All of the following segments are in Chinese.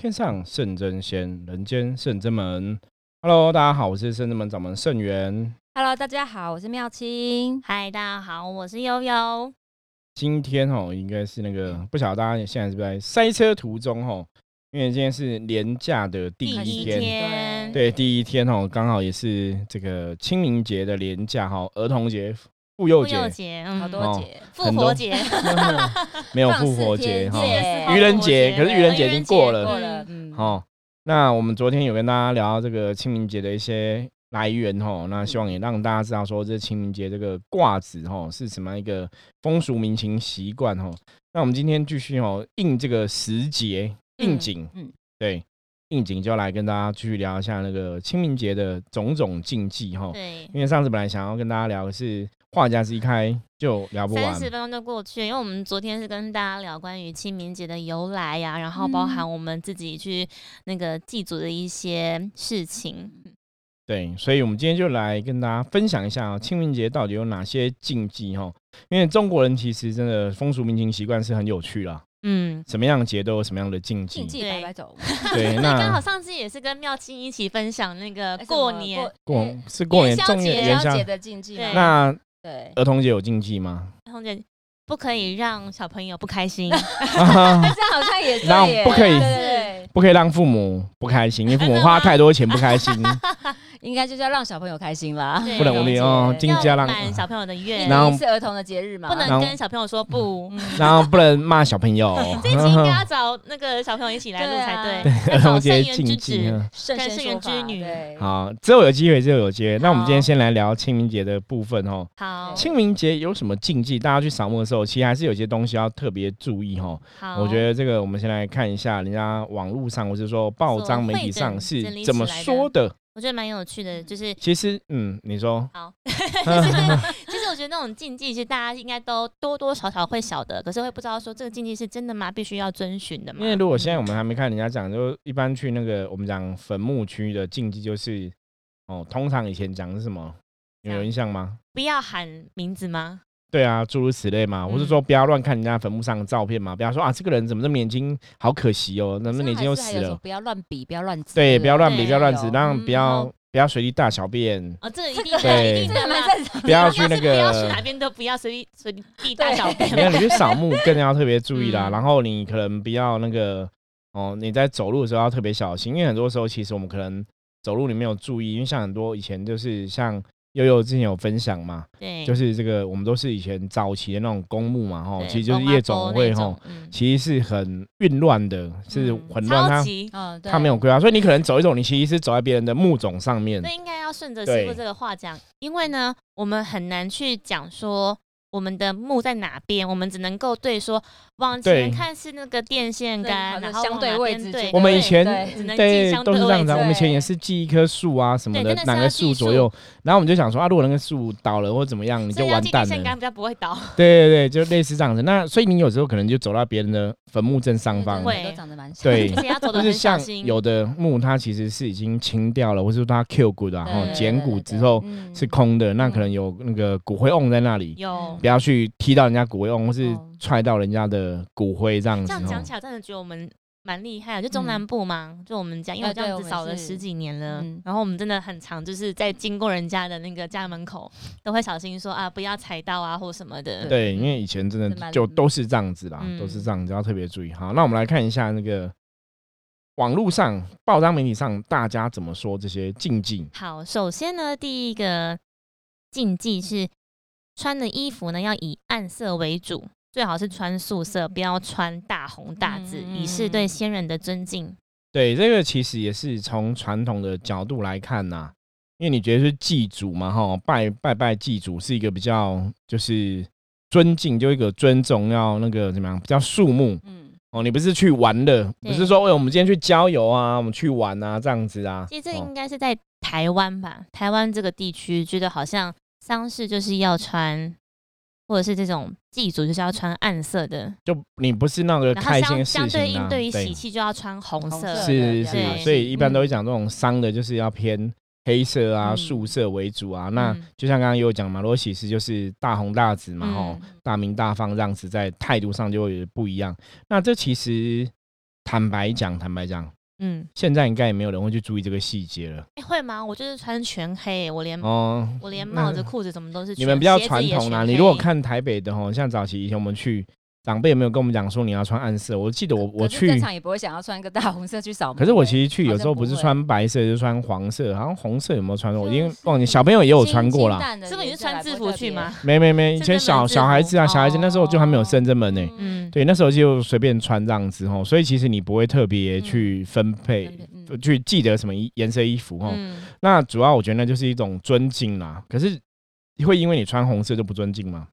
天上圣真仙，人间圣真门。Hello，大家好，我是圣真门掌门圣元。Hello，大家好，我是妙清。嗨，大家好，我是悠悠。今天哦，应该是那个不晓得大家现在是不是在塞车途中哦？因为今天是连假的第第一一天，天，对，第一天哦，刚好也是这个清明节的连假哈，儿童节、妇幼节，节，嗯。好多哦节，复很多。活节，没有复活节哈，愚人节，可是愚人节已经过了。过了，嗯，哦，那我们昨天有跟大家聊到这个清明节的一些来源哦，那希望也让大家知道说这清明节这个卦子哦是什么样一个风俗民情习惯哦。那我们今天继续哦应这个时节应景，嗯对，应景就来跟大家继续聊一下那个清明节的种种禁忌哈。对，因为上次本来想要跟大家聊的是话匣子一开就聊不完三，十分钟就过去，因为我们昨天是跟大家聊关于清明节的由来呀、然后包含我们自己去那个祭祖的一些事情。对，所以我们今天就来跟大家分享一下、哦、清明节到底有哪些禁忌哈。因为中国人其实真的风俗民情习惯是很有趣啦，嗯，什么样的节都有什么样的禁忌禁。忌对 那刚好上次也是跟妙清一起分享那个过年过是过年元宵节重元元宵节，的禁忌对？那对，儿童节有禁忌吗？儿童节，不可以让小朋友不开心。但这样好像也是让耶不可以对对不可以让父母不开心，因为父母花太多钱不开心，对应该就是要让小朋友开心啦，不能无理哦，金金家让，满小朋友的一愿，然后是儿童的节日嘛，不能跟小朋友说不。嗯然后不能骂小朋友。这一集应该要找那个小朋友一起来录才对。儿童节禁忌跟圣元之女对，好，之后有机会，之后有机会。那我们今天先来聊清明节的部分哦。好，清明节有什么禁忌？大家去扫墓的时候，其实还是有些东西要特别注意哈。好，我觉得这个我们先来看一下，人家网络上或是说报章媒体上是怎么说的。我觉得蛮有趣的，就是其实，嗯，你说，好，其实我觉得那种禁忌，其实大家应该都多多少少会晓得，可是会不知道说这个禁忌是真的吗？必须要遵循的吗因？为如果现在我们还没看人家讲，就一般去那个我们讲坟墓区的禁忌，就是哦，通常以前讲的是什么？有有印象吗？不要喊名字吗？对啊，诸如此类嘛，我是嗯说不要乱看人家坟墓上的照片嘛，不要说啊，这个人怎么这么年轻，好可惜哦，怎么年轻又死了。不要乱比，不要乱指，对，不要乱比，不要乱指，有让嗯不要好不要随地大小便，哦，这个一定这个的，对一定的嘛。这个蛮正常。不要去那个不要去个哪边都不要随地随地大小便。没有，你去扫墓更要特别注意啦。嗯然后你可能不要那个哦，你在走路的时候要特别小心，因为很多时候其实我们可能走路你没有注意，因为像很多以前就是像悠悠之前有分享嘛，对，就是这个我们都是以前早期的那种公墓嘛，吼，其实就是夜总会吼，嗯。其实是很混乱的，是嗯很乱，它它没有规划，所以你可能走一走，你其实是走在别人的墓冢上面。那。应该要顺着师傅这个话讲，因为呢，我们很难去讲说我们的墓在哪边，我们只能够对说往前对看是那个电线杆，然后相对位置对，我们以前对只能记对，相对都是这样子啊。我们以前也是记一棵树啊什么的哪个树树左右，然后我们就想说啊，如果那个树倒了或怎么样，你就完蛋了记电线。杆比较不会倒。对对对，就类似这样子。那所以你有时候可能就走到别人的坟墓正上方，会都长得蛮像，对而且要走 就是得很小像心。有的墓它其实是已经清掉了，或是说它 Q 骨的，然后对剪骨对对之后嗯是空的，那可能有那个骨灰瓮在那里，有不要去踢到人家骨灰瓮，或是哦踹到人家的骨灰这样子哦这样讲。起来，真的觉得我们蛮厉害的。就中嗯南部嘛，就我们家，因为这样子扫了十几年了，嗯然后我们真的很常就是在经过人家的那个家门口，都会小心说啊，不要踩到啊或什么的。对，因为以前真的就都是这样子啦，嗯都是这样子，要特别注意。好，那我们来看一下那个网络上、报章媒体上大家怎么说这些禁忌。好，首先呢，第一个禁忌是穿的衣服呢要以暗色为主，最好是穿素色，不要穿大红大紫，嗯以示对先人的尊敬。对，这个其实也是从传统的角度来看呐、因为你觉得是祭祖嘛，哈，拜拜拜祭祖是一个比较就是尊敬，就一个尊重，要那个怎么样，比较肃穆嗯，哦。你不是去玩的，不是说为我们今天去郊游啊，我们去玩啊这样子啊。其实这哦应该是在台湾吧，台湾这个地区觉得好像丧事就是要穿，或者是这种祭祖就是要穿暗色的，就你不是那个然后开心的相相对事情啊，应对于喜气就要穿红红色。色是的对是，所以一般都会嗯讲这种丧的，就是要偏黑色啊、嗯素色为主啊。那嗯就像刚刚有讲嘛，如果喜事就是大红大紫嘛，吼、嗯大明大放这样子，在态度上就会不一样。那这其实坦白讲，坦白讲，嗯，现在应该也没有人会去注意这个细节了。哎、会吗？我就是穿全黑，我连、哦，我连帽子、裤子什么都是全。你们比较传统啦。全你如果看台北的吼，像早期以前我们去，长辈有没有跟我们讲说你要穿暗色？我记得我我去可是正，常也不会想要穿一个大红色去扫。可是我其实去有好时候不是穿白色，就是穿黄色，好像红色有没有穿过？我已经忘记，小朋友也有穿过啦。清淡的是不是你是穿制服去吗？？没没没，以前小小孩子啊，小孩子那时候就还没有深圳门呢。嗯，对，那时候就随便穿这样子吼，所以其实你不会特别去分配去记得什么衣颜色衣服吼。嗯，那主要我觉得那就是一种尊敬啦。可是会因为你穿红色就不尊敬吗？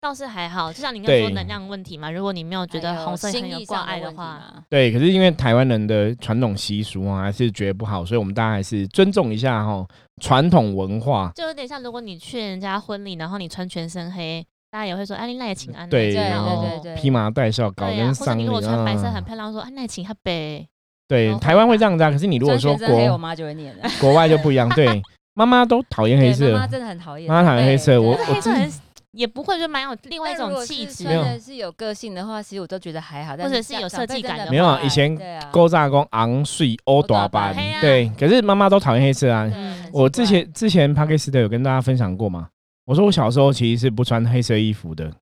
倒是还好，就像你刚说能量问题嘛，如果你没有觉得红色很心意有挂碍的话，对，可是因为台湾人的传统习俗啊，还是觉得不好，所以我们大家还是尊重一下哈传统文化。就有点像如果你去人家婚礼，然后你穿全身黑，大家也会说哎，你赖请安。对对然后对对对，披麻戴孝，搞跟丧礼或者你如果穿白色很啊。漂亮，说啊赖请喝杯，对台湾会这样子啊。可是你如果说穿全身黑，我国妈就会念了。国外就不一样，对，妈妈都讨厌黑色妈妈，真的很讨厌，妈妈讨厌黑色我我对黑色很也不会就蛮有另外一种气质没有。穿的是有个性的话，其实我都觉得还好，但或者是有设计感的没有啊以前勾炸工昂睡欧大班。对。可是妈妈都讨厌黑色啊。嗯我之前之前 p a k i s t 有跟大家分享过嘛，我说我小时候其实是不穿黑色衣服的，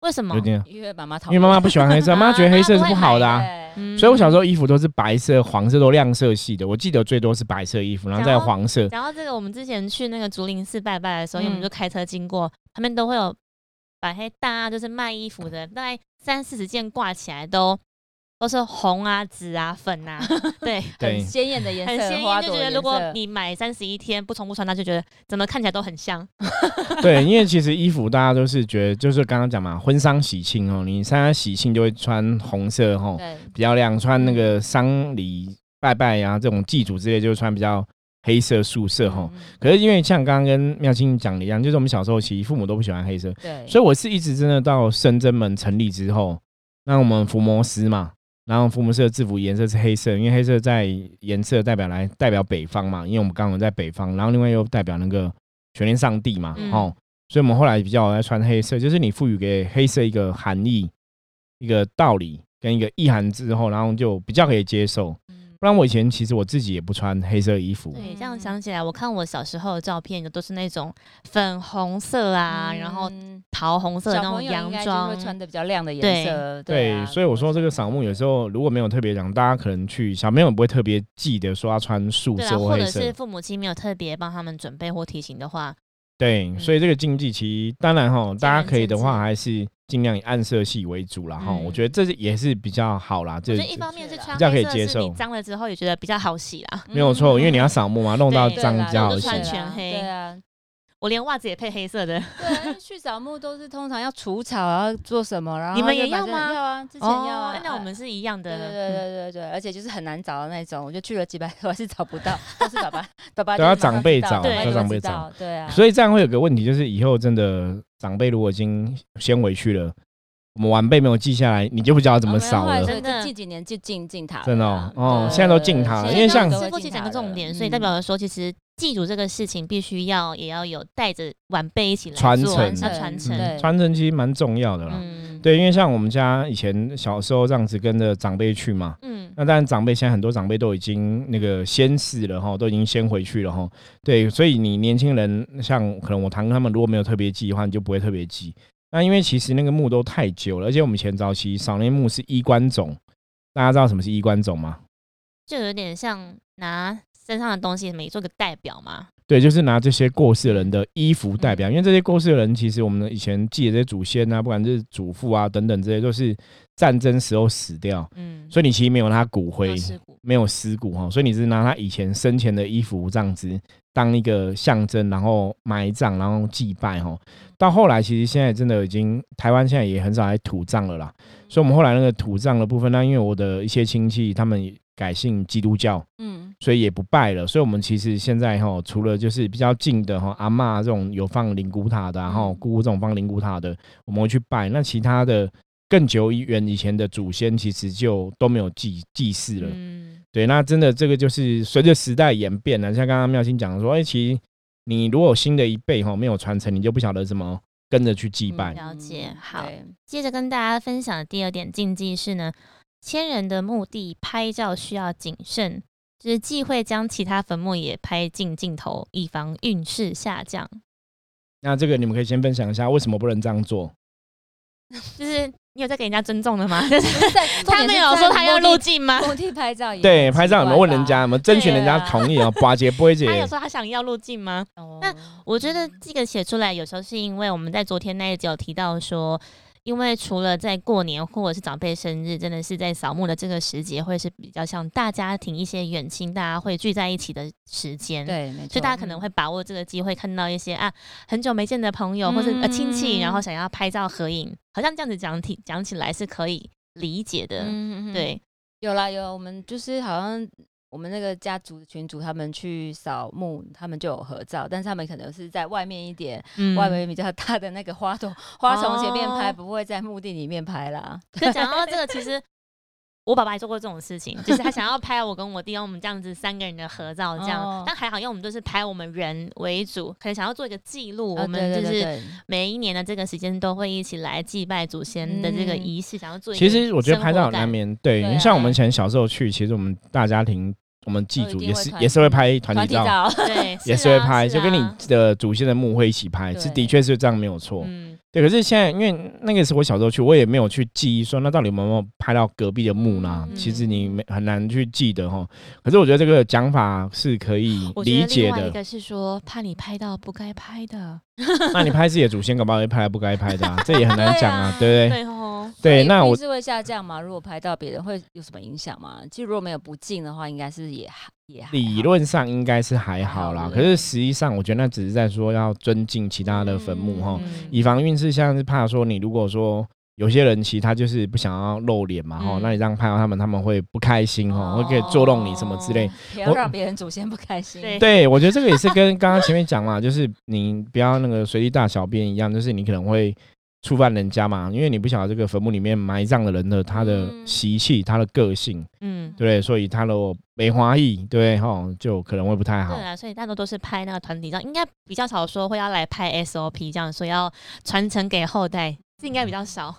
为什么？因为妈妈讨厌，因为妈妈不喜欢黑色，妈妈觉得黑色是不好的啊。所以我小时候衣服都是白色、黄色都亮色系的。我记得最多是白色衣服，然后再黄色。然后这个，我们之前去那个竹林寺拜拜的时候，因为我们嗯就开车经过，他们都会有摆黑大就是卖衣服的，大概三四十件挂起来都都是红啊、紫啊、粉啊，对，很鲜艳的颜色，很鲜艳，就觉得如果你买三十一天不重复穿，那就觉得怎么看起来都很像。对，因为其实衣服大家都是觉得，就是刚刚讲嘛，婚丧喜庆哦，你参加喜庆就会穿红色哦，对比较亮；穿那个丧礼拜拜呀、这种祭祖之类，就会穿比较黑色素色哈。嗯可是因为像刚刚跟妙清讲的一样，就是我们小时候其实父母都不喜欢黑色，对，所以我是一直真的到深圳门成立之后，那我们伏魔师嘛，然后福摩斯的制服颜色是黑色，因为黑色在颜色代表来代表北方嘛，因为我们刚好在北方，然后另外又代表那个全天上帝嘛，嗯哦，所以我们后来比较爱穿黑色，就是你赋予给黑色一个含义、一个道理跟一个意涵之后，然后就比较可以接受。嗯不然我以前其实我自己也不穿黑色衣服，对，这样想起来，我看我小时候的照片，都是那种粉红色啊，然后嗯桃红色的那种小朋友应洋该就装会，穿的比较亮的颜色，对，啊所以我说这个扫墓有时候如果没有特别讲，大家可能去小朋友不会特别记得说要穿素色或黑色，或者是父母亲没有特别帮他们准备或提醒的话，对，嗯。所以这个禁忌其实当然哈，大家可以的话还是尽量以暗色系为主啦哈。嗯。我觉得这是也是比较好啦，这一方面是穿比较可以接受。脏了之后也觉得比较好洗啦。没有错，因为你要扫墓嘛，弄到脏比较好洗对啊，我连袜子也配黑色的，对，去扫墓都是通常要除草，然后做什么，然后你们也要吗要啊，之前要啊哦。那我们是一样的。对对对嗯对对对，而且就是很难找的那种，我就去了几百个，我 还是找不到，都是爸爸爸爸都要就是马上长辈找长辈找，对啊，所以这样会有个问题，就是以后真的长辈如果已经先回去了，我们晚辈没有记下来，你就不知道怎么扫了。这近几年就进进塔了，真的哦哦对现在都进塔了因为像现在都会师傅其实讲个重点，所以嗯代表了说，其实祭祖这个事情必须要也要有带着晚辈一起来做传承要传承。传承其实蛮重要的啦。嗯，对，因为像我们家以前小时候这样子跟着长辈去嘛，嗯，那当然长辈现在很多长辈都已经那个先逝了哈，都已经先回去了哈。对，所以你年轻人像可能我堂哥他们如果没有特别记的话，你就不会特别记。那因为其实那个墓都太久了，而且我们以前早期扫那墓是衣冠冢，大家知道什么是衣冠冢吗？就有点像拿身上的东西，没做个代表嘛。对，就是拿这些过世的人的衣服代表，因为这些过世的人，其实我们以前记的这些祖先啊，不管是祖父啊等等这些，都是战争时候死掉，嗯，所以你其实没有他骨灰没有尸骨哈，所以你是拿他以前生前的衣服这样子当一个象征，然后埋葬，然后祭拜哈。到后来，其实现在真的已经台湾现在也很少来土葬了啦，所以我们后来那个土葬的部分，那因为我的一些亲戚他们也改信基督教，嗯，所以也不拜了。所以我们其实现在哈，除了就是比较近的哈阿妈这种有放灵骨塔的，然后嗯姑姑这种放灵骨塔的，我们会去拜。那其他的更久远以前的祖先，其实就都没有祭祭祀了。嗯，对，那真的这个就是随着时代演变了。像刚刚妙心讲的说，哎、其实你如果有新的一辈哈没有传承，你就不晓得怎么跟着去祭拜。了解嗯好接着跟大家分享的第二点禁忌是呢，千人的墓地拍照需要谨慎，就是忌讳将其他坟墓也拍进镜头，以防运势下降。那这个你们可以先分享一下，为什么不能这样做？就是你有在给人家尊重的吗？就是在 他没有说他要入镜吗？墓地拍照也对，拍照有没有问人家？有奇没有征询人家同意哦？巴结不会他有姐，说他想要入镜吗？我觉得这个写出来，有时候是因为我们在昨天那一集有提到说，因为除了在过年或者是长辈生日，真的是在扫墓的这个时节，会是比较像大家庭一些远亲，大家会聚在一起的时间。。对，没错，所以大家可能会把握这个机会，看到一些啊很久没见的朋友或者呃亲戚，嗯然后想要拍照合影，好像这样子讲起讲起来是可以理解的。嗯对，有啦有，我们就是好像我们那个家族的群主，他们去扫墓，他们就有合照，但是他们可能是在外面一点，嗯。外围比较大的那个花朵花丛前面拍，哦。不会在墓地里面拍啦。就讲到这个，其实我爸爸也做过这种事情，就是他想要拍我跟我弟我们这样子三个人的合照，这样。哦。但还好，因为我们都是拍我们人为主，可能想要做一个记录，啊我们就是每一年的这个时间都会一起来祭拜祖先的这个嗯。仪式，想要做一个其实我觉得拍照很难免对，对啊你像我们以前小时候去，其实我们大家庭，我们祭祖也是也是会拍团体照，对，也是会拍，就跟你啊的祖先的墓会一起拍，是的对确是这样没有错。嗯，对，可是现在因为那个是我小时候去，我也没有去记忆说那到底有没有拍到隔壁的墓呢？嗯其实你没很难去记得哈。可是我觉得这个讲法是可以我觉得理解的。另外一个是说怕你拍到不该拍的，那你拍自己的祖先，搞不好会拍不该拍的、啊，这也很难讲啊，对不对？对哦，对，那我所以运势会下降吗？如果拍到别人会有什么影响吗？其实如果没有不敬的话，应该是也还理论上应该是还好啦，好可是实际上我觉得那只是在说要尊敬其他的坟墓哈，嗯以防运势像是怕说你如果说。有些人其实他就是不想要露脸嘛，哈、嗯那你这样拍到他们，他们会不开心哈，会可以捉弄你什么之类。哦，不要让别人祖先不开心。对对，我觉得这个也是跟刚刚前面讲嘛，就是你不要那个随地大小便一样，就是你可能会触犯人家嘛，因为你不晓得这个坟墓里面埋葬的人的他的嗯习气、他的个性，嗯对不对？所以他的梅花意，对不对？哈，就可能会不太好对。啊，所以大多都是拍那个团体照，应该比较少说会要来拍 SOP 这样，所以要传承给后代，这应该比较少。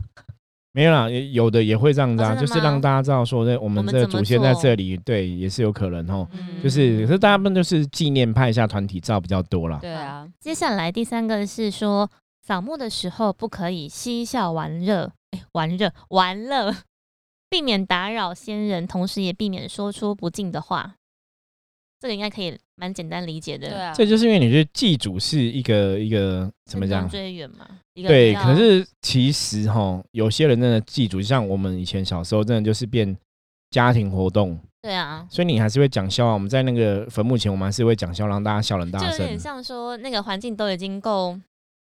没有啦，也有的也会这样子啊，哦就是让大家知道说，这我们这祖先在这里，对，也是有可能哦。嗯就是，可是大部分就是纪念拍一下团体照比较多啦。对啊，接下来第三个是说，扫墓的时候不可以嬉笑玩乐，哎，玩乐玩乐，避免打扰先人，同时也避免说出不敬的话。这个应该可以蛮简单理解的。对啊，这就是因为你觉得祭祖是一个一个怎么讲？追远嘛？一个对，可是其实哈，有些人真的祭祖，像我们以前小时候，真的就是变家庭活动，对啊，所以你还是会讲笑啊。我们在那个坟墓前，我们还是会讲笑，让大家笑人大声就有点。像说那个环境都已经够够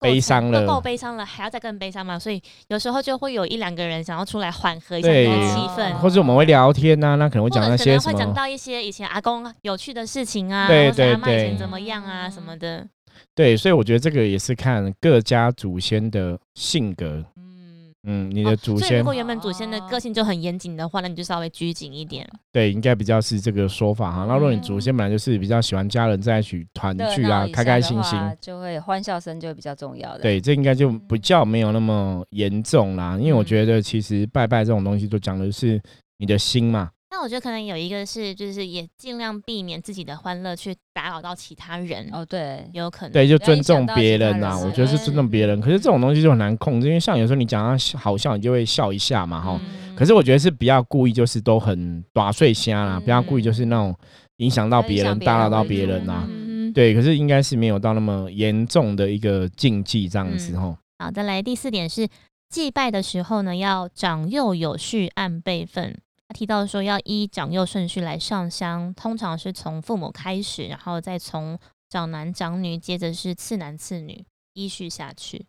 悲伤了够够悲伤了，还要再更悲伤嘛？所以有时候就会有一两个人想要出来缓和一下气氛，或者我们会聊天呐、那可能会或讲那些什么，讲到一些以前阿公有趣的事情啊，对对对阿妈以前怎么样啊什么的。对，所以我觉得这个也是看各家祖先的性格。嗯，嗯，你的祖先、所以如果原本祖先的个性就很严谨的话，那你就稍微拘谨一点。对应该比较是这个说法哈。那如果你祖先本来就是比较喜欢家人在一起团聚啊，开开心心，就会欢笑声就会比较重要的。对，这应该就比较没有那么严重啦。因为我嗯觉得其实拜拜这种东西，就讲的是你的心嘛。那我觉得可能有一个是，就是也尽量避免自己的欢乐去打扰到其他人，哦，对，有可能。对，就尊重别人呐、人我觉得是尊重别人。可是这种东西就很难控制，因为像有时候你讲他好笑，你就会笑一下嘛，哈、嗯可是我觉得是不要故意，就是都很打碎瞎啦，嗯不要故意就是那种影响到别人、打扰到别人呐、嗯，对，可是应该是没有到那么严重的一个禁忌这样子嗯哈。好，再来第四点是祭拜的时候呢，要长幼有序，按辈分。他提到说要依长幼顺序来上香，通常是从父母开始，然后再从长男长女，接着是次男次女，依序下去。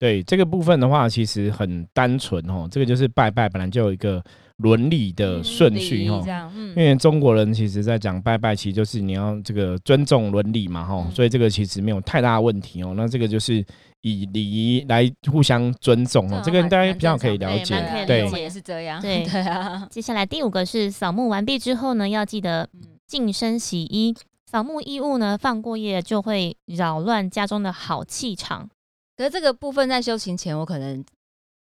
对这个部分的话，其实很单纯哦，这个就是拜拜本来就有一个伦理的顺序哦这。样，嗯因为中国人其实在讲拜拜，其实就是你要这个尊重伦理嘛，哈、嗯所以这个其实没有太大的问题哦。那这个就是以礼仪来互相尊重哦，这个大家比较可以了解。对我们也是这样，对对啊，接下来第五个是扫墓完毕之后呢，要记得嗯净身洗衣。扫墓衣物呢放过夜就会扰乱家中的好气场。可是这个部分在修行前，我可能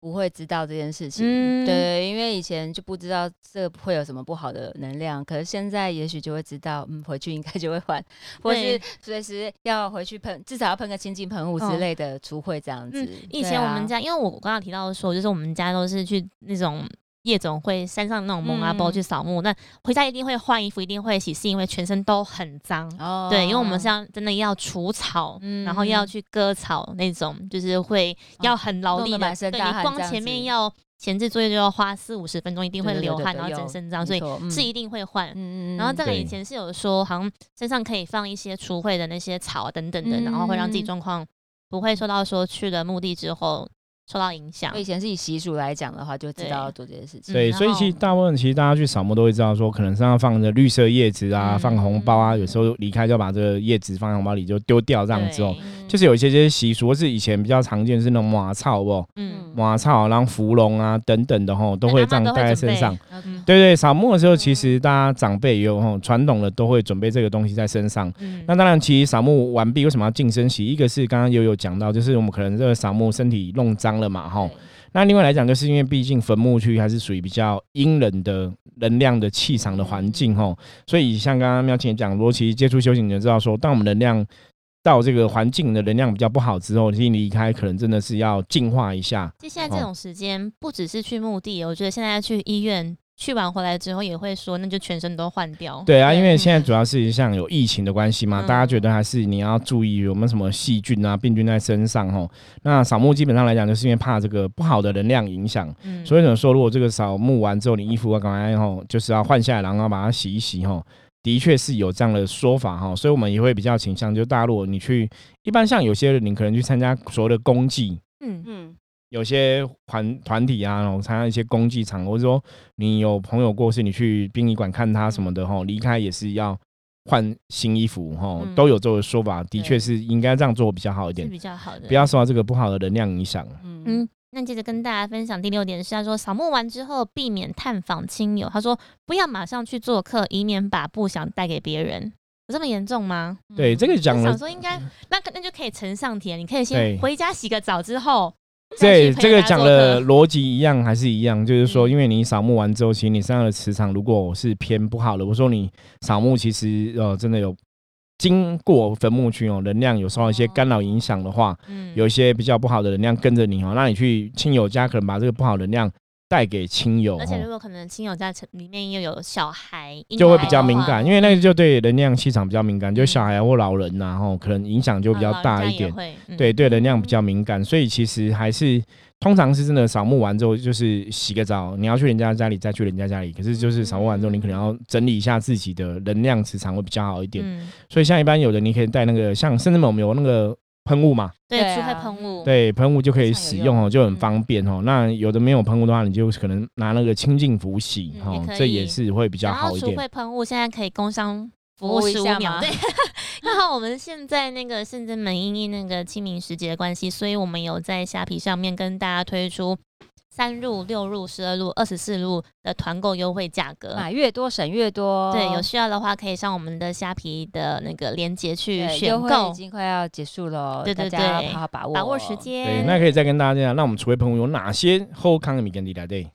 不会知道这件事情。嗯对，因为以前就不知道这会有什么不好的能量，可是现在也许就会知道，嗯，回去应该就会换，或是随时要回去喷，至少要喷个清净喷雾之嗯类的除秽这样子。嗯，以前我们家，因为我刚刚提到说，就是我们家都是去那种夜总会、山上那种蒙阿波嗯去扫墓，那回家一定会换衣服，一定会洗，是因为全身都很脏。哦对，因为我们像真的要除草，嗯然后要去割草那种，就是会要很劳力的。弄得满身对你光前面要前置作业就要花四五十分钟，一定会流汗，对对有然后整身脏，所以是一定会换。嗯嗯然后这个以前是有说，好像身上可以放一些除秽的那些草啊等等的，然后会让自己嗯状况不会受到说去了墓地之后受到影响以。前是以习俗来讲的话，就知道要做这件事情。对，然所以其实大部分其实大家去扫墓都会知道说，可能身上放着绿色叶子啊，嗯放红包啊，有时候离开就把这个叶子放在红包里就丢掉这样子哦。对就是有一些这些习俗，或是以前比较常见是那种马草哦，嗯，马草，然后芙蓉啊等等的吼，都会这样带在身上。嗯对对，扫墓的时候，其实大家长辈也有吼传统的都会准备这个东西在身上。嗯。那当然，其实扫墓完毕为什么要净身洗？一个是刚刚悠悠讲到，就是我们可能这个扫墓身体弄脏了嘛，吼。那另外来讲，就是因为毕竟坟墓区还是属于比较阴冷的能量的气场的环境吼，所以像刚刚妙琴也讲，如果其实接触修行，你就知道说，当我们能量到这个环境的能量比较不好之后，你离开可能真的是要净化一下。哦其实现在这种时间不只是去墓地，我觉得现在去医院去完回来之后也会说，那就全身都换掉。对啊，因为嗯现在主要是像有疫情的关系嘛，嗯大家觉得还是你要注意有没有什么细菌啊、病菌在身上吼。那扫墓基本上来讲，就是因为怕这个不好的能量影响，嗯所以呢说，如果这个扫墓完之后，你衣服啊赶快吼，就是要换下来，然后把它洗一洗吼。的确是有这样的说法哈，所以我们也会比较倾向，就大陆你去一般像有些人，你可能去参加所谓的公祭，嗯。嗯，有些团团体啊，然后参加一些公祭场，或者说你有朋友过世，你去殡仪馆看他什么的哈，离开也是要换新衣服哈，嗯。都有这个说法，的确是应该这样做比较好一是点，比较好的。不要受到这个不好的能量影响。嗯。嗯，那接着跟大家分享第六点是，他说扫墓完之后避免探访亲友，他说不要马上去做客，以免把不想带给别人。有这么严重吗？对，这个讲了想，说应该那那就可以承上题了，你可以先回家洗个澡之后，再对这个讲的逻辑一样还是一样，就是说，嗯因为你扫墓完之后，其实你身上的磁场如果是偏不好的，我说你扫墓其实呃真的有经过坟墓区哦，能量有受到一些干扰影响的话，嗯。有一些比较不好的能量跟着你哦，那你去亲友家可能把这个不好的能量带给亲友而且如哦，果可能亲友家成里面又有小孩，就会比较敏感，因为那个就对能量气场比较敏感，就嗯。小孩或老人呐、吼，可能影响就比较大一点。对对，能量比较敏感，所以其实还是通常是真的扫墓完之后，就是洗个澡，你要去人家家里再去人家家里，可是就是扫墓完之后，你可能要整理一下自己的能量磁场会比较好一点。嗯，所以像一般有的你可以带那个，像甚至我们有那个喷雾嘛，对，对除非啊喷雾，对，喷雾就可以使用哦，就很嗯方便哦。那有的没有喷雾的话，你就可能拿那个清净符洗嗯哦这也是会比较好一点。非喷雾现在可以工商服服务十五秒，对。刚好我们现在那个圣真门因应那个清明时节的关系，所以我们有在虾皮上面跟大家推出三入、六入、十二入、二十四入的团购优惠价格。买越多省越多。对，有需要的话可以上我们的虾皮的那个链接去对选购优惠已，经快要结束了，对对大家对好好把握把握时间。那可以再跟大家讲，那我们除非朋友有哪些后康的米跟地来对？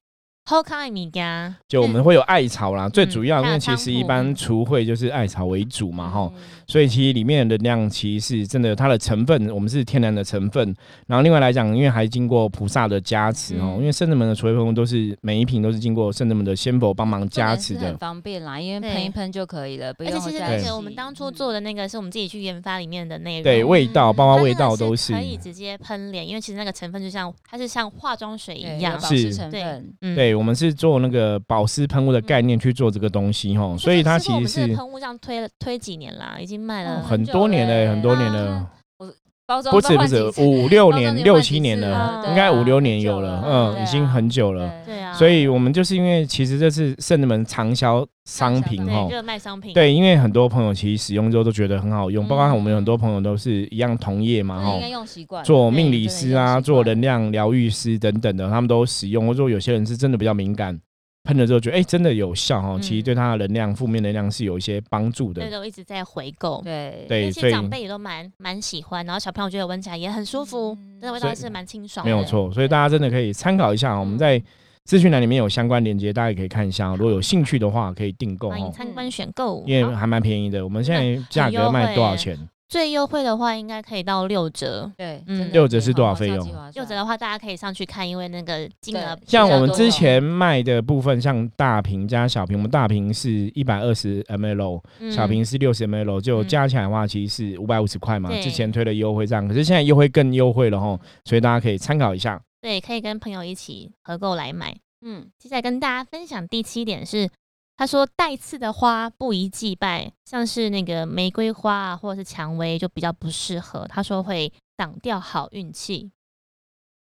后康米家，就我们会有艾草啦，最主要因为其实一般除秽就是艾草为主嘛，哈、嗯所以其实里面的能量其实是真的，它的成分我们是天然的成分。然后另外来讲，因为还经过菩萨的加持哦，嗯因为圣人们的除秽喷雾都是每一瓶都是经过圣人们的仙佛帮忙加持的。很。方便啦，因为喷一喷就可以了，不而且其实而且我们当初嗯做的那个是我们自己去研发里面的内容，对，味道包括味道都是。是可以直接喷脸，因为其实那个成分就像它是像化妆水一样，保湿是成分。嗯。对，我们是做那个保湿喷雾的概念去做这个东西哈，所以它其实是喷雾这样推了推几年啦，已经卖了哦很多年了，很多年啊。了，包装不止不止五六年、六七年了，了应该五六年有了，嗯，已经很久了。对对啊，所以我们就是因为其实这是圣人们畅销商品哈，对热卖商品，对，因为很多朋友其实使用之后都觉得很好用，嗯包括我们有很多朋友都是一样同业嘛哈那应该，用习惯做命理师啊，做能量疗愈师等等的，他们都使用，或者说有些人是真的比较敏感，喷了之后觉得哎、真的有效哦，其实嗯对他的能量负面能量是有一些帮助的对，。都一直在回购。对对所以长辈也都蛮蛮喜欢，然后小朋友觉得闻起来也很舒服，嗯那个味道是蛮清爽的。没有错，所以大家真的可以参考一下哦。我们在资讯栏里面有相关链接，大家也可以看一下哦。如果有兴趣的话，可以订购哦，欢迎参观选购。因为还蛮便宜的。我们现在价格卖多少钱？最优惠的话，应该可以到六折。对，嗯六折是多少费用六折的话，大家可以上去看，因为那个金额像我们之前卖的部分，像大瓶加小瓶，我们大瓶是一百二十 ml，嗯小瓶是六十 ml，就嗯加起来的话，其实是五百五十块嘛。之前推的优惠样，可是现在优惠更优惠了吼，所以大家可以参考一下。对，可以跟朋友一起合购来买。嗯，接下来跟大家分享第七点是，他说带刺的花不宜祭拜，像是那个玫瑰花啊，或者是蔷薇就比较不适合。他说会挡掉好运气。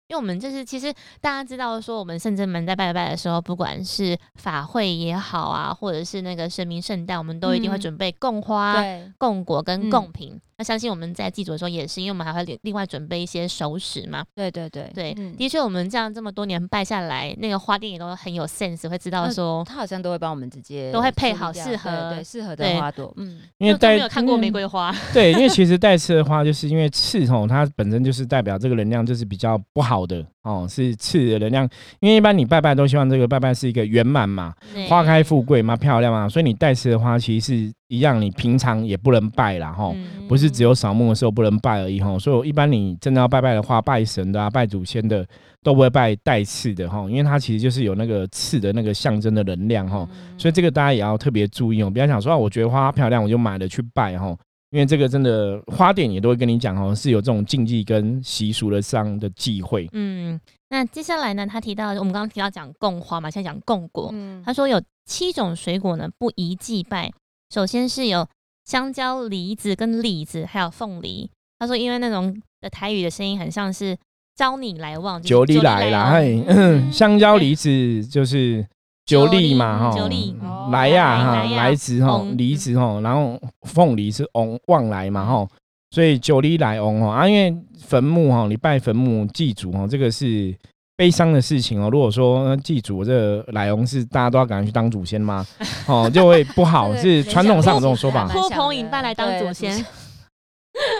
因为我们就是，其实大家知道说，我们圣真门在拜拜的时候，不管是法会也好啊，或者是那个神明圣诞，我们都一定会嗯准备供花、对，供果跟嗯贡品。那相信我们在祭祖的时候也是，因为我们还会另另外准备一些熟食嘛。对对对对，嗯的确，我们这样这么多年拜下来，那个花店也都很有 sense，会知道嗯说，他好像都会帮我们直接都会配好适合对对适合的花朵，嗯，因为带没有看过玫瑰花，对，因为其实 带刺的花，就是因为刺吼，它本身就是代表这个能量就是比较不好的哦，是刺的能量。因为一般你拜拜都希望这个拜拜是一个圆满嘛，花开富贵嘛，漂亮嘛，所以你带刺的花其实是一样，你平常也不能拜啦吼。嗯。不是只有扫墓的时候不能拜而已吼，所以我一般你真的要拜拜的话，拜神的啊、拜祖先的都不会拜带刺的吼，因为它其实就是有那个刺的那个象征的能量吼，嗯。所以这个大家也要特别注意哦，不要想说啊，我觉得花漂亮我就买了去拜吼，因为这个真的花店也都会跟你讲哦，是有这种禁忌跟习俗的上的忌讳。嗯，那接下来呢，他提到我们刚刚提到讲供花嘛，现在讲供果，嗯。他说有七种水果呢不宜祭拜，首先是有香蕉、梨子跟李子，还有凤梨。他说因为那种的台语的声音很像是招你来望，九就是里来啦，往嘿，嗯香蕉梨子就是九里嘛，哈九粒，哦来呀哈，来子哈，翁梨子哈，然后凤梨是翁望来嘛哈，所以九里来翁哈啊，因为坟墓哈，你拜坟墓祭祖哈，这个是悲伤的事情哦。如果说呃祭祖这个来龙是大家都要赶快去当祖先吗？哦，就会不好，是传统上有这种说法。呼朋引伴来当祖先。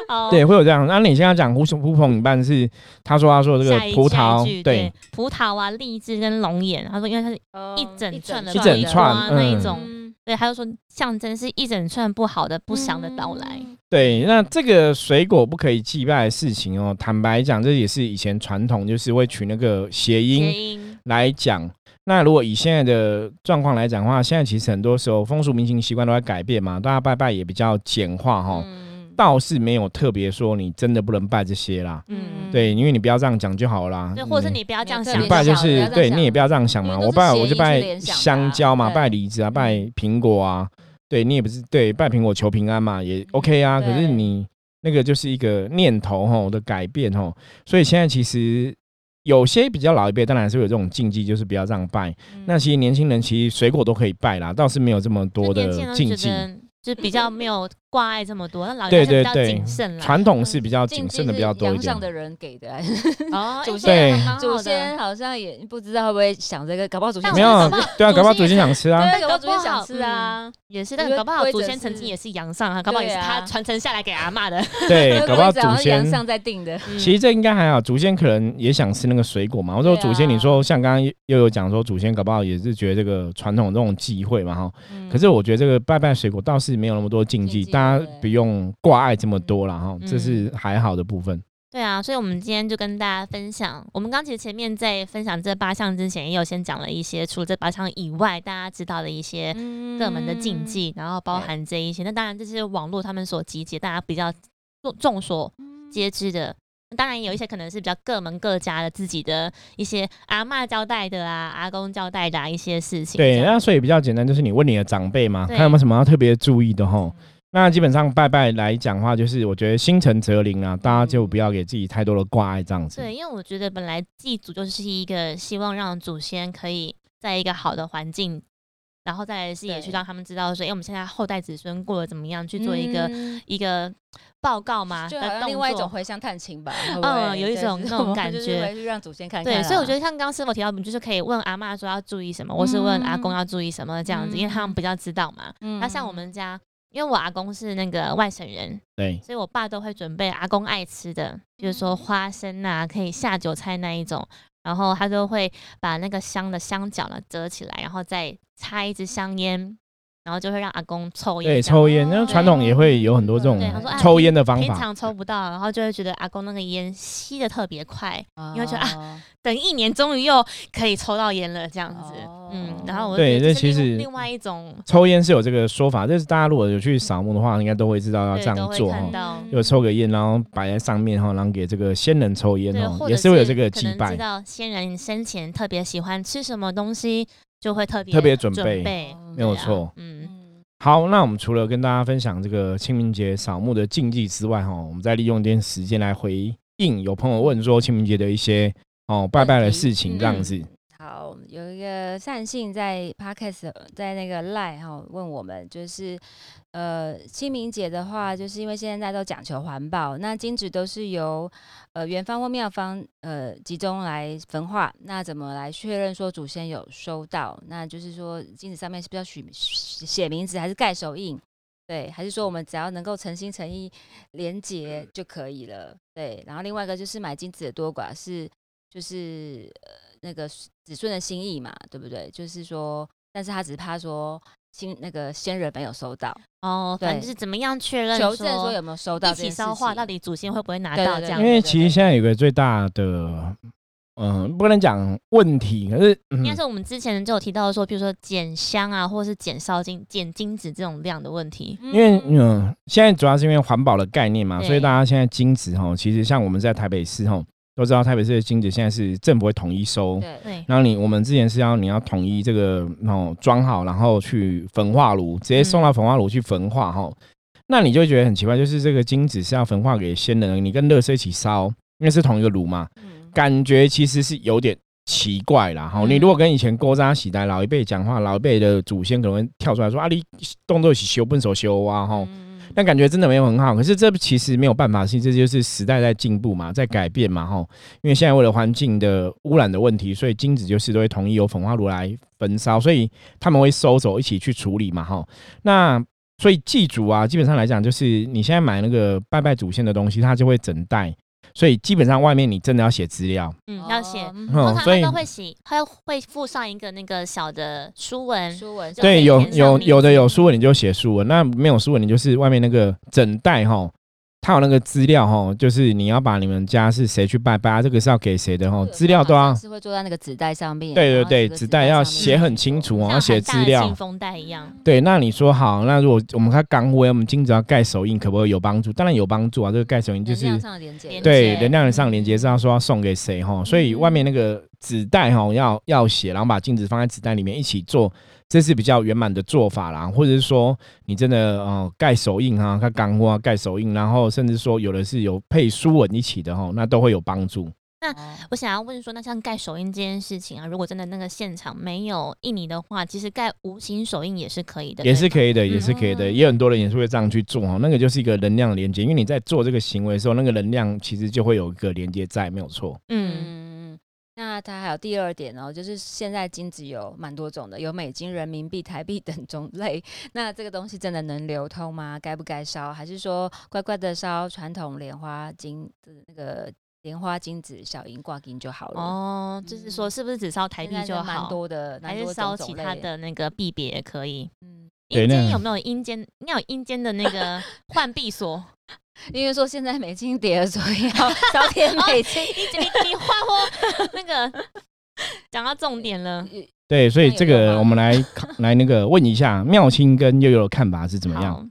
哦 对，会有这样。那你现在讲胡胡朋引伴是，他说他说这个葡萄，对，葡萄啊、荔枝跟龙眼，他说因为它是一整串的一整串花那一嗯种，嗯对，他就说象征是一整串不好的、不祥的到来。嗯对，那这个水果不可以祭拜的事情哦，坦白讲，这也是以前传统，就是会取那个谐音来讲。那如果以现在的状况来讲的话，现在其实很多时候风俗民情习惯都在改变嘛，大家拜拜也比较简化哈，嗯倒是没有特别说你真的不能拜这些啦。嗯，对，因为你不要这样讲就好啦。对，或者是你不要这样想拜就是对你也不要这样想嘛，我拜我就拜香蕉嘛，拜梨子啊，拜苹果啊，对你也不是对拜苹果求平安嘛，也 OK 啊。可是你那个就是一个念头吼的改变吼，所以现在其实有些比较老一辈当然是会有这种禁忌，就是不要这样拜。嗯那其实年轻人其实水果都可以拜啦，倒是没有这么多的禁忌。得就比较没有挂碍这么多，那老对人家是比较对。对谨慎，啦。传统是比较谨慎的比较多一点。上。的人给的，还 是哦，祖哎先祖先好像也不知道会不会想这个，搞不好祖先没有对啊，搞不好祖先想吃啊。对，搞不好祖先想吃啊，也是，但搞不好祖先曾经也是阳上啊，搞不好也是他传承下来给阿妈的。对，搞不好祖先阳上在定的，其实这应该还好，祖先可能也想吃那个水果嘛。我说祖先，你说像刚刚又有讲说，祖先搞不好也是觉得这个传统这种忌讳嘛哈。可是我觉得这个拜拜水果倒是没有那么多禁忌，禁忌大家不用挂碍这么多了哈，嗯这是还好的部分。对啊，所以我们今天就跟大家分享，我们刚其实前面在分享这八项之前，也有先讲了一些除了这八项以外，大家知道的一些各门的禁忌，然后包含这一些。那当然这是网络他们所集结，大家比较众众所皆知的。当然，有一些可能是比较各门各家的自己的一些阿嬷交代的啊，阿公交代的、啊、一些事情。对，那所以比较简单，就是你问你的长辈嘛，对看有没有什么要特别注意的哈。那基本上拜拜来讲的话，就是我觉得心诚则灵啊，大家就不要给自己太多的挂碍这样子。对，因为我觉得本来祭祖就是一个希望让祖先可以在一个好的环境然后再来是也去让他们知道说，哎、我们现在后代子孙过得怎么样，去做一个、嗯。一个报告嘛，就好另外一种回乡探亲吧，嗯会？有一种那种感觉就让祖先。看看对，所以我觉得像刚刚师傅提到，我们就是可以问阿嬷说要注意什么，或是问阿公嗯。要注意什么这样子，因为他们比较知道嘛。嗯，那像我们家，因为我阿公是那个外省人，对，所以我爸都会准备阿公爱吃的，比如说花生啊，可以下酒菜那一种。然后他都会把那个香的香角呢折起来，然后再插一支香烟，然后就会让阿公抽烟对，抽烟，那传统也会有很多这种抽烟的方法。平常抽不到，然后就会觉得阿公那个烟吸的特别快，因为觉得啊啊，等一年终于又可以抽到烟了，这样子。哦嗯，然后我就对这其实另另外一种，抽烟是有这个说法，就是大家如果有去扫墓的话，应该都会知道要这样做哈。就抽个烟，然后摆在上面哈，然后给这个先人抽烟，哦，也是会有这个祭拜知。道先人生前特别喜欢吃什么东西，就会特别特别准备。没有错。嗯，嗯。好，那我们除了跟大家分享这个清明节扫墓的禁忌之外，哈，我们再利用一点时间来回应有朋友问说清明节的一些哦拜拜的事情，这样子。好，有一个善信在 podcast 在那个 line 哈问我们，就是呃清明节的话，就是因为现在都讲求环保，那金纸都是由呃元方或庙方呃集中来焚化，那怎么来确认说祖先有收到？那就是说金纸上面是不是要取写名字，还是盖手印？对，还是说我们只要能够诚心诚意连结就可以了？对，然后另外一个就是买金子的多寡是就是呃那个子孙的心意嘛，对不对？就是说，但是他只是怕说新那个先人没有收到，哦，反正就是怎么样确认求证说有没有收到一起烧化，到底祖先会不会拿到这样因？为其实现在有个最大的，嗯、不能讲问题，可是嗯应该是我们之前就有提到说，比如说捡香啊，或者是捡烧金、捡金子这种量的问题。因因为嗯，现在主要是因为环保的概念嘛，所以大家现在金子哈，其实像我们在台北市哈，都知道台北市的金子现在是政府会统一收，对。对，然后你我们之前是要你要统一这个哦装好，然后去焚化炉，直接送到焚化炉去焚化哈。那你就会觉得很奇怪，就是这个金子是要焚化给先人，你跟乐色一起烧，因为是同一个炉嘛，嗯。感觉其实是有点奇怪啦。哈、嗯。你如果跟以前勾扎喜代老一辈讲话，老一辈的祖先可能会跳出来说啊，你动作起修笨手修啊哈。嗯但感觉真的没有很好，可是这其实没有办法，是这就是时代在进步嘛，在改变嘛，吼。因为现在为了环境的污染的问题，所以金子就是都会统一由焚化炉来焚烧，所以他们会收走一起去处理嘛，吼。那所以祭祖啊，基本上来讲，就是你现在买那个拜拜祖先的东西，它就会整袋，所以基本上外面你真的要写资料，嗯，要写。嗯。通常都会写，他会附上一个那个小的书文，书文对，有有有的有书文你就写书文，那没有书文你就是外面那个整袋哈，它有那个资料哈，就是你要把你们家是谁去拜拜啊，这个是要给谁的哈，资料都要，是会做在那个纸袋上面，对对对，纸袋要写很清楚哦，要写资料信。封袋一样。对，那你说好，那如果我们看钢灰，我们金子要盖手印，可不可以有帮助？当然有帮助啊，这个盖手印就是能量上的连接，对能量上连接是要说要送给谁哈，所以外面那个纸袋哈要要写，然后把镜子放在纸袋里面一起做，这是比较圆满的做法啦。或者是说你真的哦盖手印哈，盖钢货啊盖手印，然后甚至说有的是有配书文一起的哈，那都会有帮助。那我想要问说，那像盖手印这件事情啊，如果真的那个现场没有印泥的话，其实盖无形手印也是可以的，也是可以。的，也是可以的，嗯也有很多人也是会这样去做哈。那个就是一个能量连接，因为你在做这个行为的时候，那个能量其实就会有一个连接在，没有错。嗯，嗯，那它还有第二点哦，就是现在金子有蛮多种的，有美金、人民币、台币等种类。那这个东西真的能流通吗？该不该烧？还是说乖乖的烧传统莲花金的那个莲花金子小银挂金就好了？哦，就是说是不是只烧台现币就在蛮好，多的，还是烧？其他的那个币别也可以？嗯，阴间有没有阴间？应该有阴间的那个换币所。因为说现在美金跌了，所以要烧点美金。你你你话说那个讲到重点了，对，所以这个我们来来那个问一下妙清跟悠悠的看法是怎么样？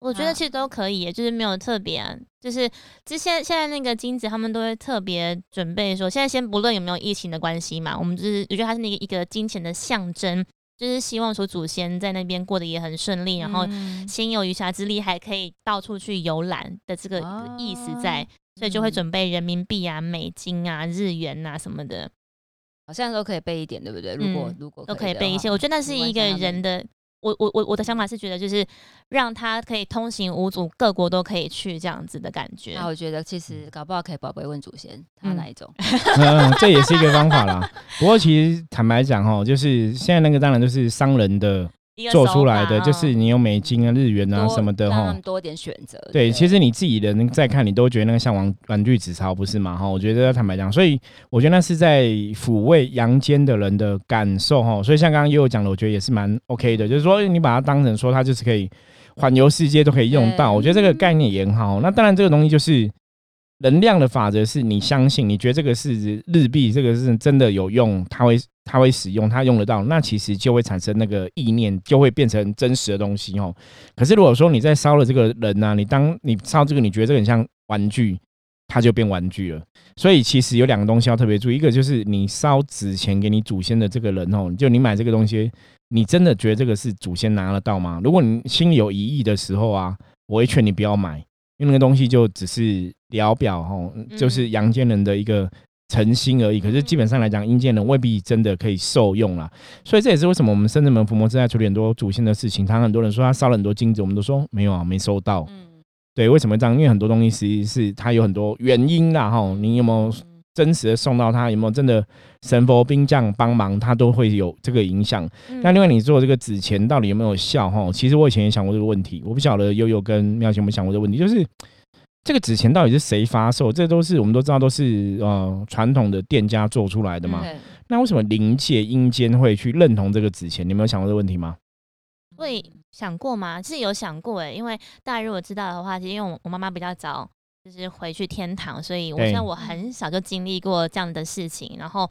我觉得其实都可以，就是没有特别、啊，就是之前现在那个金子他们都会特别准备说，现在先不论有没有疫情的关系嘛，我们就是我觉得它是那个一个金钱的象征，就是希望说祖先在那边过得也很顺利，然后嗯心有余暇之力还可以到处去游览的这个意思在，所以就会嗯准备人民币啊、美金啊、日元啊什么的。好像都可以备一点，对不对？如果嗯如果都可以备一些。我觉得那是一个人的，我我我我的想法是觉得就是让他可以通行无阻，各国都可以去这样子的感觉那。我觉得其实搞不好可以宝贝问祖先，他嗯哪一种？嗯，这也是一个方法啦。不过其实坦白讲哦，就是现在那个当然就是商人的做出来的，就是嗯你有美金啊、日元啊什么的哈。多点选择。对，其实你自己的那个再看，你都觉得那个像玩玩具纸钞不是嘛？哈，我觉得坦白讲，所以我觉得那是在抚慰阳间的人的感受哈。所以像刚刚也有讲的，我觉得也是蛮 OK 的，就是说你把它当成说它就是可以环游世界都可以用到，我觉得这个概念也很好。那当然这个东西就是能量的法则，是你相信，你觉得这个是日币，这个是真的有用，它会它会使用，它用得到，那其实就会产生那个意念，就会变成真实的东西哦。可是如果说你在烧了这个人呢、你当你烧这个，你觉得这个很像玩具，它就变玩具了。所以其实有两个东西要特别注意，一个就是你烧纸钱给你祖先的这个人哦，就你买这个东西，你真的觉得这个是祖先拿得到吗？如果你心里有疑义的时候啊，我会劝你不要买，因为那个东西就只是聊表哦，就是阳间人的一个。诚心而已，可是基本上来讲，阴间人未必真的可以受用啦。所以这也是为什么我们深圳门伏魔正在处理很多祖先的事情。他很多人说他烧了很多金子，我们都说没有啊，没收到。嗯，对，为什么这样？因为很多东西实际是它有很多原因啦，哈。你有没有嗯真实的送到他？有没有真的神佛兵将帮忙？他都会有这个影响。嗯那另外，你做这个纸钱到底有没有效？哈，其实我以前也想过这个问题，我不晓得悠悠跟妙琴有没有想过这个问题，就是这个纸钱到底是谁发售？这都是我们都知道都是呃传统的店家做出来的嘛。对那为什么灵界阴间会去认同这个纸钱？你有没有想过这个问题吗？会想过吗？是有想过哎，因为大家如果知道的话，其实因为我我妈妈比较早就是回去天堂，所以我对像我很小就经历过这样的事情，然后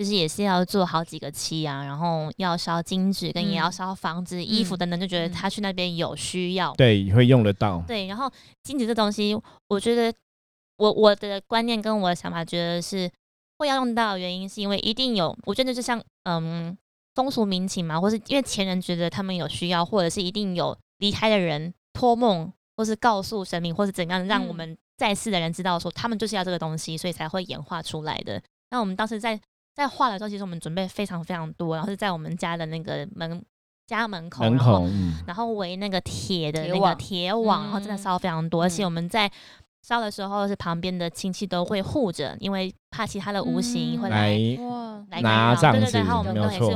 就是也是要做好几个期啊，然后要烧金纸，跟也要嗯烧房子、衣服嗯等等，就觉得嗯他去那边有需要。对，会用得到。对，然后金纸这东西，我觉得我我的观念跟我的想法，觉得是会要用到的原因，是因为一定有，我觉得就是像嗯风俗民情嘛，或是因为前人觉得他们有需要，或者是一定有离开的人托梦，或是告诉神明，或是怎样让我嗯们在世的人知道说他们就是要这个东西，所以才会演化出来的。那我们当时在在画的时候，其实我们准备非常非常多，然后是在我们家的那个门家门口，门然后然后围那个铁的那个铁网然后真的嗯。烧非常多，而且嗯。我们在烧的时候是旁边的亲戚都会护着，因为怕其他的无形会嗯。来。来哇，来拿这样子干扰对对对，然后我们没有刚也是，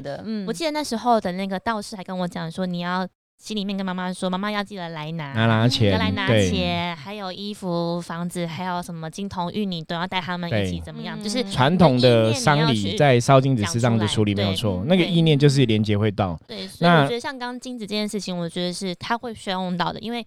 就是我记得那时候的那个道士还跟我讲说，你要心里面跟妈妈说，妈妈要记得来拿，拿拿钱，要来拿钱，还有衣服、房子，还有什么金童玉女都要带他们一起怎么样？嗯。就是传统的丧礼在烧金纸讲是这样子处理，没有错。那个意念就是连接会到，对，所以那我觉得像刚刚金子这件事情，我觉得是他会需要用到的，因为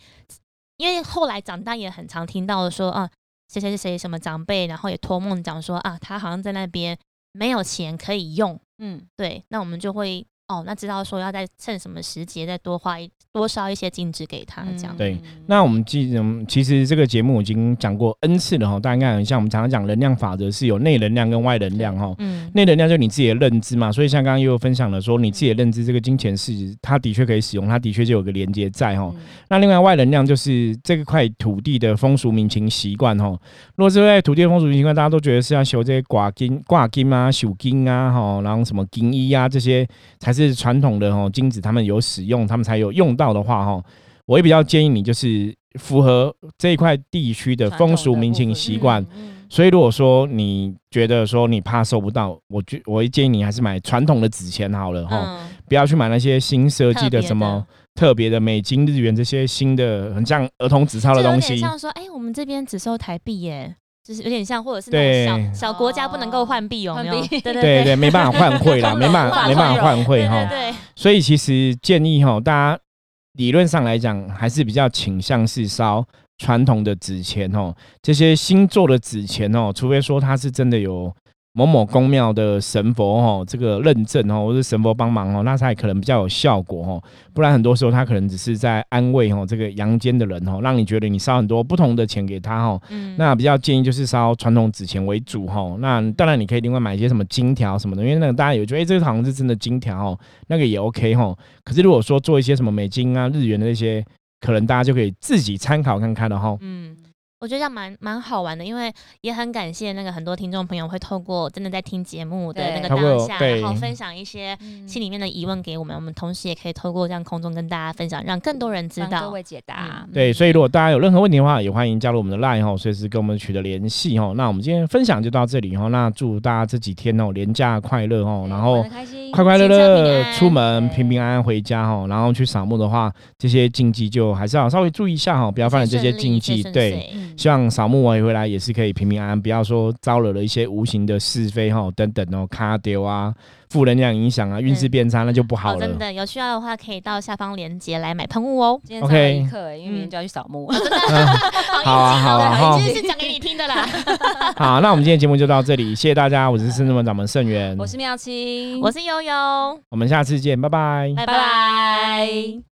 因为后来长大也很常听到说啊，谁谁谁什么长辈，然后也托梦讲说啊，他好像在那边没有钱可以用，嗯，对，那我们就会哦，那知道说要在趁什么时节再多花一多烧一些金纸给他，这样。对嗯那我们记，嗯，其实这个节目已经讲过 N 次了哈，大家应该很像我们常常讲能量法则是有内能量跟外能量哈。嗯，内能量就是你自己的认知嘛，所以像刚刚又有分享了说，你自己的认知这个金钱是它的确可以使用，它的确就有个连接在哈。嗯那另外外能量就是这块土地的风俗民情习惯哈。如果是在土地的风俗民情习惯，大家都觉得是要修这些挂金、挂金啊、绣金啊哈，然后什么金衣啊这些才是传统的哦金子，他们有使用，他们才有用到的话哈，我也比较建议你就是符合这一块地区的风俗民情习惯。嗯所以如果说你觉得说你怕收不到，我觉我会建议你还是买传统的纸钱好了哈。嗯，不要去买那些新设计的什么特别的美金、日元这些新的很像儿童纸钞的东西。点像说，哎、我们这边只收台币耶，就是有点像，或者是对那种小小国家不能够换币，有没有？对对对对，没办法换汇啦，通 没办法没办法汇换汇哈。对对所以其实建议哈，大家理论上来讲，还是比较倾向是烧传统的纸钱哦。这些新做的纸钱哦，除非说它是真的有某某宫庙的神佛哦，这个认证哦，或是神佛帮忙哦，那才可能比较有效果哦。不然很多时候他可能只是在安慰哦这个阳间的人哦，让你觉得你烧很多不同的钱给他哦。嗯，那比较建议就是烧传统纸钱为主哈。那当然你可以另外买一些什么金条什么的，因为那个大家有觉得哎、这个好像是真的金条哦，那个也 OK 哈。可是如果说做一些什么美金啊、日元的那些，可能大家就可以自己参考看看了哈。嗯，我觉得这样蛮蛮好玩的，因为也很感谢那个很多听众朋友会透过真的在听节目的那个当下，然后分享一些嗯心里面的疑问给我们，我们同时也可以透过这样空中跟大家分享，让更多人知道。各位解答。嗯对，所以如果大家有任何问题的话，也欢迎加入我们的 LINE 哈，随时跟我们取得联系哈。那我们今天分享就到这里哈，那祝大家这几天哦连假快乐哦，然后开心，快快乐乐出门，平平安安回家哈。然后去扫墓的话，这些禁忌就还是要稍微注意一下哈，不要犯了这些禁忌。对，嗯希望扫墓完回来也是可以平平安安，不要说招惹了一些无形的是非哈等等哦，卡丢啊，负能量影响啊，运势变差那就不好好，了。真的有需要的话，可以到下方链接来买喷雾哦。今天上了一课，因为明天就要去扫墓。好啊 好啊好今天是讲给你听的啦。好，那我们今天节目就到这里，谢谢大家，我是圣智门掌门盛元，我是妙清，我是悠悠，我们下次见，拜拜。拜拜拜。